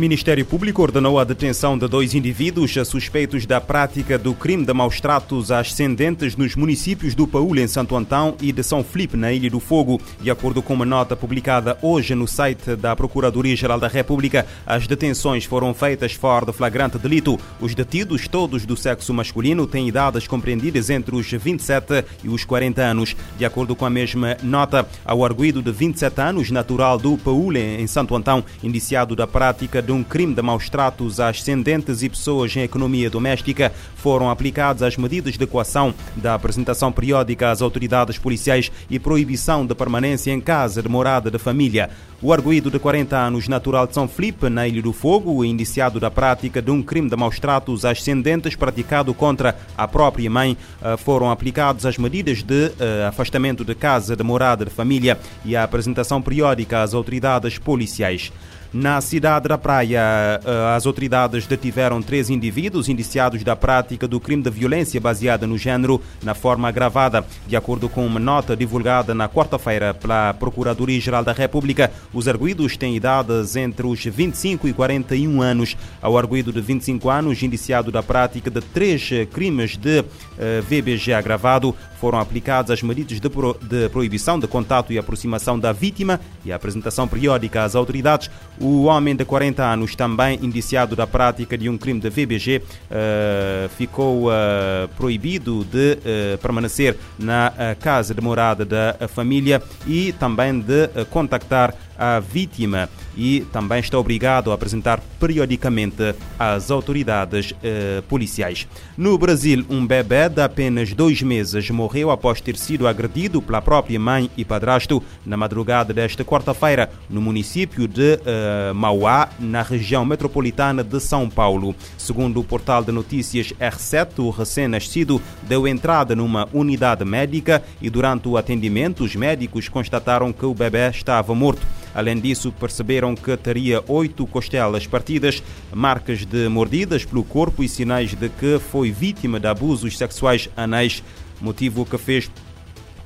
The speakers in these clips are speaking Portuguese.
Ministério Público ordenou a detenção de dois indivíduos suspeitos da prática do crime de maus tratos ascendentes nos municípios do Paúl, em Santo Antão, e de São Filipe, na Ilha do Fogo. De acordo com uma nota publicada hoje no site da Procuradoria-Geral da República, as detenções foram feitas fora de flagrante delito. Os detidos, todos do sexo masculino, têm idades compreendidas entre os 27 e os 40 anos. De acordo com a mesma nota, ao arguído de 27 anos, natural do Paúl, em Santo Antão, indiciado da prática de um crime de maus tratos a ascendentes e pessoas em economia doméstica, foram aplicadas as medidas de coação da apresentação periódica às autoridades policiais e proibição de permanência em casa de morada de família. O arguído de 40 anos, natural de São Felipe, na Ilha do Fogo, indiciado da prática de um crime de maus tratos ascendentes praticado contra a própria mãe, eh, foram aplicadas as medidas de eh, afastamento de casa de morada de família e a apresentação periódica às autoridades policiais. Na cidade da Praia, eh, as autoridades detiveram três indivíduos indiciados da prática do crime de violência baseada no género na forma agravada. De acordo com uma nota divulgada na quarta-feira pela Procuradoria-Geral da República, os arguídos têm idades entre os 25 e 41 anos. Ao arguído de 25 anos, indiciado da prática de três crimes de eh, VBG agravado, foram aplicadas as medidas de, pro, de proibição de contato e aproximação da vítima e a apresentação periódica às autoridades. O homem de 40 anos, também indiciado da prática de um crime de VBG, uh, eh, ficou uh, proibido de uh, permanecer na casa de morada da família e também de contactar a vítima e também está obrigado a apresentar periodicamente às autoridades eh, policiais. No Brasil, um bebê de apenas dois meses morreu após ter sido agredido pela própria mãe e padrasto na madrugada desta quarta-feira no município de eh, Mauá, na região metropolitana de São Paulo. Segundo o portal de notícias R7, o recém-nascido deu entrada numa unidade médica e durante o atendimento os médicos constataram que o bebê estava morto. Além disso, perceberam que teria oito costelas partidas, marcas de mordidas pelo corpo e sinais de que foi vítima de abusos sexuais anais, motivo que fez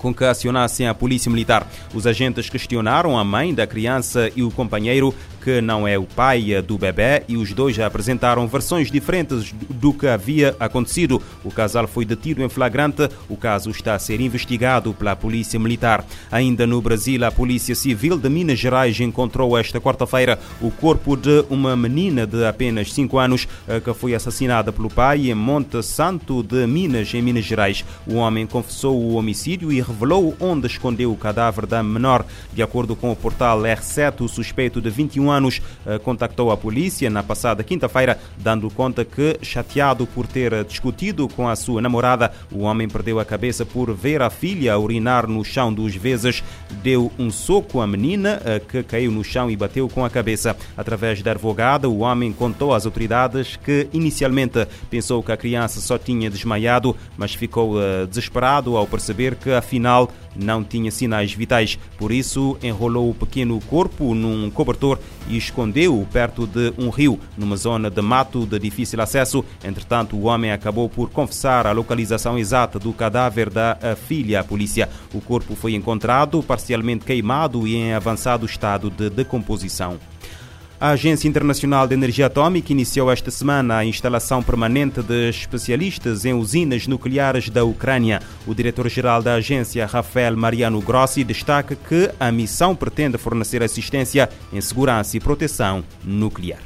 com que acionassem a polícia militar. Os agentes questionaram a mãe da criança e o companheiro que não é o pai do bebê e os dois já apresentaram versões diferentes do que havia acontecido. O casal foi detido em flagrante. O caso está a ser investigado pela Polícia Militar. Ainda no Brasil, a Polícia Civil de Minas Gerais encontrou esta quarta-feira o corpo de uma menina de apenas 5 anos eh, que foi assassinada pelo pai em Monte Santo de Minas, em Minas Gerais. O homem confessou o homicídio e revelou onde escondeu o cadáver da menor. De acordo com o portal R7, o suspeito de 21 anos eh, contactou a polícia na passada quinta-feira, dando conta que, chateado por ter discutido com a sua namorada, o homem perdeu a cabeça por ver a filha urinar no chão dos vezes, deu um soco à menina, eh, que caiu no chão e bateu com a cabeça. Através da advogada, o homem contou às autoridades que inicialmente pensou que a criança só tinha desmaiado, mas ficou eh, desesperado ao perceber que afinal não tinha sinais vitais. Por isso, enrolou o pequeno corpo num cobertor e escondeu-o perto de um rio, numa zona de mato de difícil acesso. Entretanto, o homem acabou por confessar a localização exata do cadáver da filha à polícia. O corpo foi encontrado parcialmente queimado e em avançado estado de decomposição. A Agência Internacional de Energia Atômica iniciou esta semana a instalação permanente de especialistas em usinas nucleares da Ucrânia. O diretor-geral da agência, Rafael Mariano Grossi, destaca que a missão pretende fornecer assistência em segurança e proteção nuclear.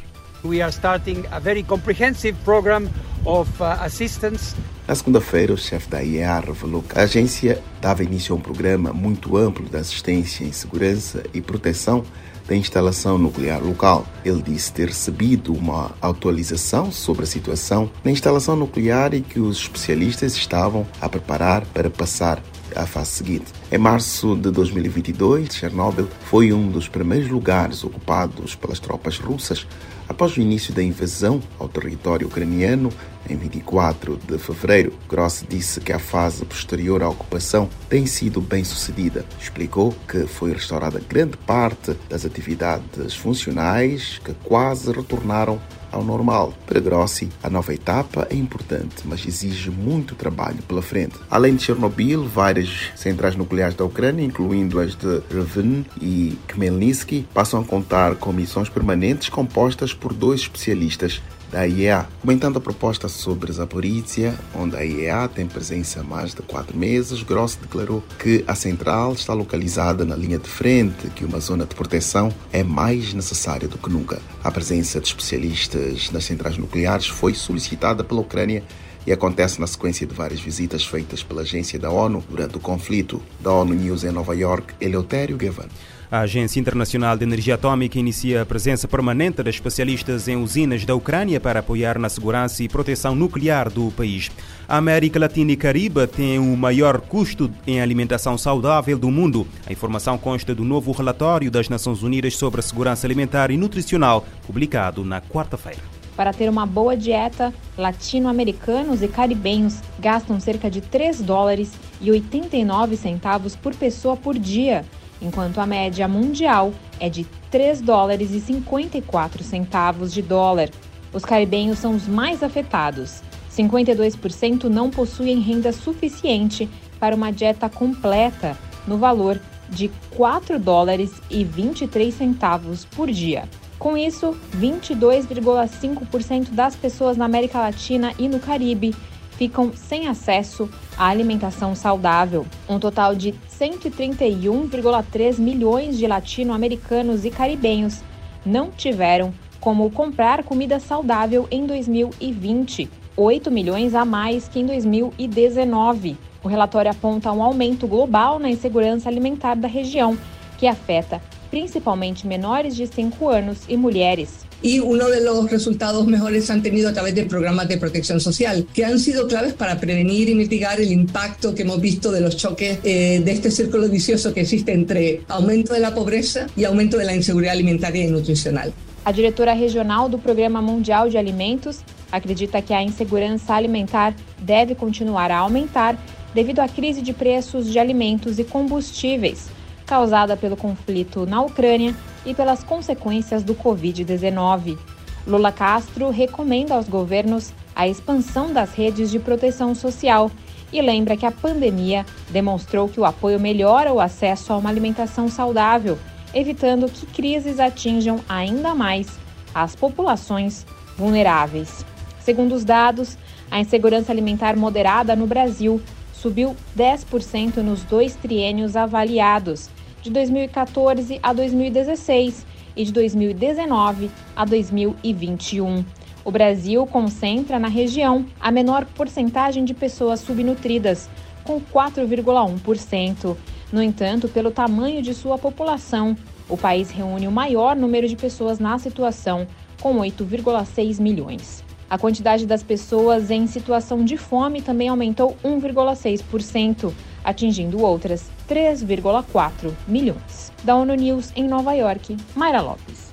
We are starting a very comprehensive program of uh, assistance na segunda-feira, o chefe da IEA revelou que a agência dava início a um programa muito amplo de assistência em segurança e proteção da instalação nuclear local. Ele disse ter recebido uma atualização sobre a situação na instalação nuclear e que os especialistas estavam a preparar para passar à fase seguinte. Em março de 2022, Chernobyl foi um dos primeiros lugares ocupados pelas tropas russas após o início da invasão ao território ucraniano em 24 de fevereiro. Gross disse que a fase posterior à ocupação tem sido bem sucedida. Explicou que foi restaurada grande parte das atividades funcionais que quase retornaram ao normal. Para Grossi, a nova etapa é importante, mas exige muito trabalho pela frente. Além de Chernobyl, várias centrais nucleares da Ucrânia, incluindo as de Revin e Khmelnytsky, passam a contar com missões permanentes compostas por dois especialistas da IEA, comentando a proposta sobre Zaporizhia, onde a IEA tem presença há mais de quatro meses, Gross declarou que a central está localizada na linha de frente, que uma zona de proteção é mais necessária do que nunca. A presença de especialistas nas centrais nucleares foi solicitada pela Ucrânia e acontece na sequência de várias visitas feitas pela agência da ONU durante o conflito. Da ONU News em Nova York, Eleutério Gavan. A Agência Internacional de Energia Atômica inicia a presença permanente de especialistas em usinas da Ucrânia para apoiar na segurança e proteção nuclear do país. A América Latina e Caribe tem o maior custo em alimentação saudável do mundo. A informação consta do novo relatório das Nações Unidas sobre a segurança alimentar e nutricional, publicado na quarta-feira. Para ter uma boa dieta, latino-americanos e caribenhos gastam cerca de 3 dólares e 89 centavos por pessoa por dia enquanto a média mundial é de 3 dólares e 54 centavos de dólar. Os caribenhos são os mais afetados. 52% não possuem renda suficiente para uma dieta completa, no valor de 4 dólares e 23 centavos por dia. Com isso, 22,5% das pessoas na América Latina e no Caribe ficam sem acesso à alimentação saudável. Um total de 131,3 milhões de latino-americanos e caribenhos não tiveram como comprar comida saudável em 2020, 8 milhões a mais que em 2019. O relatório aponta um aumento global na insegurança alimentar da região, que afeta principalmente menores de 5 anos e mulheres. y uno de los resultados mejores han tenido a través de programas de protección social, que han sido claves para prevenir y mitigar el impacto que hemos visto de los choques eh, de este círculo vicioso que existe entre aumento de la pobreza y aumento de la inseguridad alimentaria y nutricional. A diretora regional do Programa Mundial de Alimentos acredita que a insegurança alimentar deve continuar a aumentar devido à crise de preços de alimentos e combustíveis causada pelo conflito na Ucrânia e pelas consequências do Covid-19. Lula Castro recomenda aos governos a expansão das redes de proteção social e lembra que a pandemia demonstrou que o apoio melhora o acesso a uma alimentação saudável, evitando que crises atinjam ainda mais as populações vulneráveis. Segundo os dados, a insegurança alimentar moderada no Brasil subiu 10% nos dois triênios avaliados de 2014 a 2016 e de 2019 a 2021. O Brasil concentra na região a menor porcentagem de pessoas subnutridas, com 4,1%. No entanto, pelo tamanho de sua população, o país reúne o maior número de pessoas na situação, com 8,6 milhões. A quantidade das pessoas em situação de fome também aumentou 1,6%, atingindo outras 3,4 milhões. Da ONU News em Nova York, Mayra Lopes.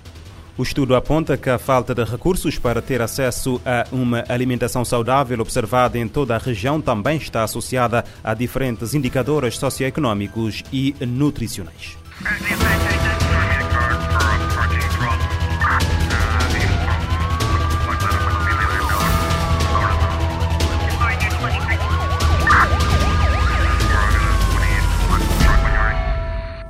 O estudo aponta que a falta de recursos para ter acesso a uma alimentação saudável observada em toda a região também está associada a diferentes indicadores socioeconômicos e nutricionais.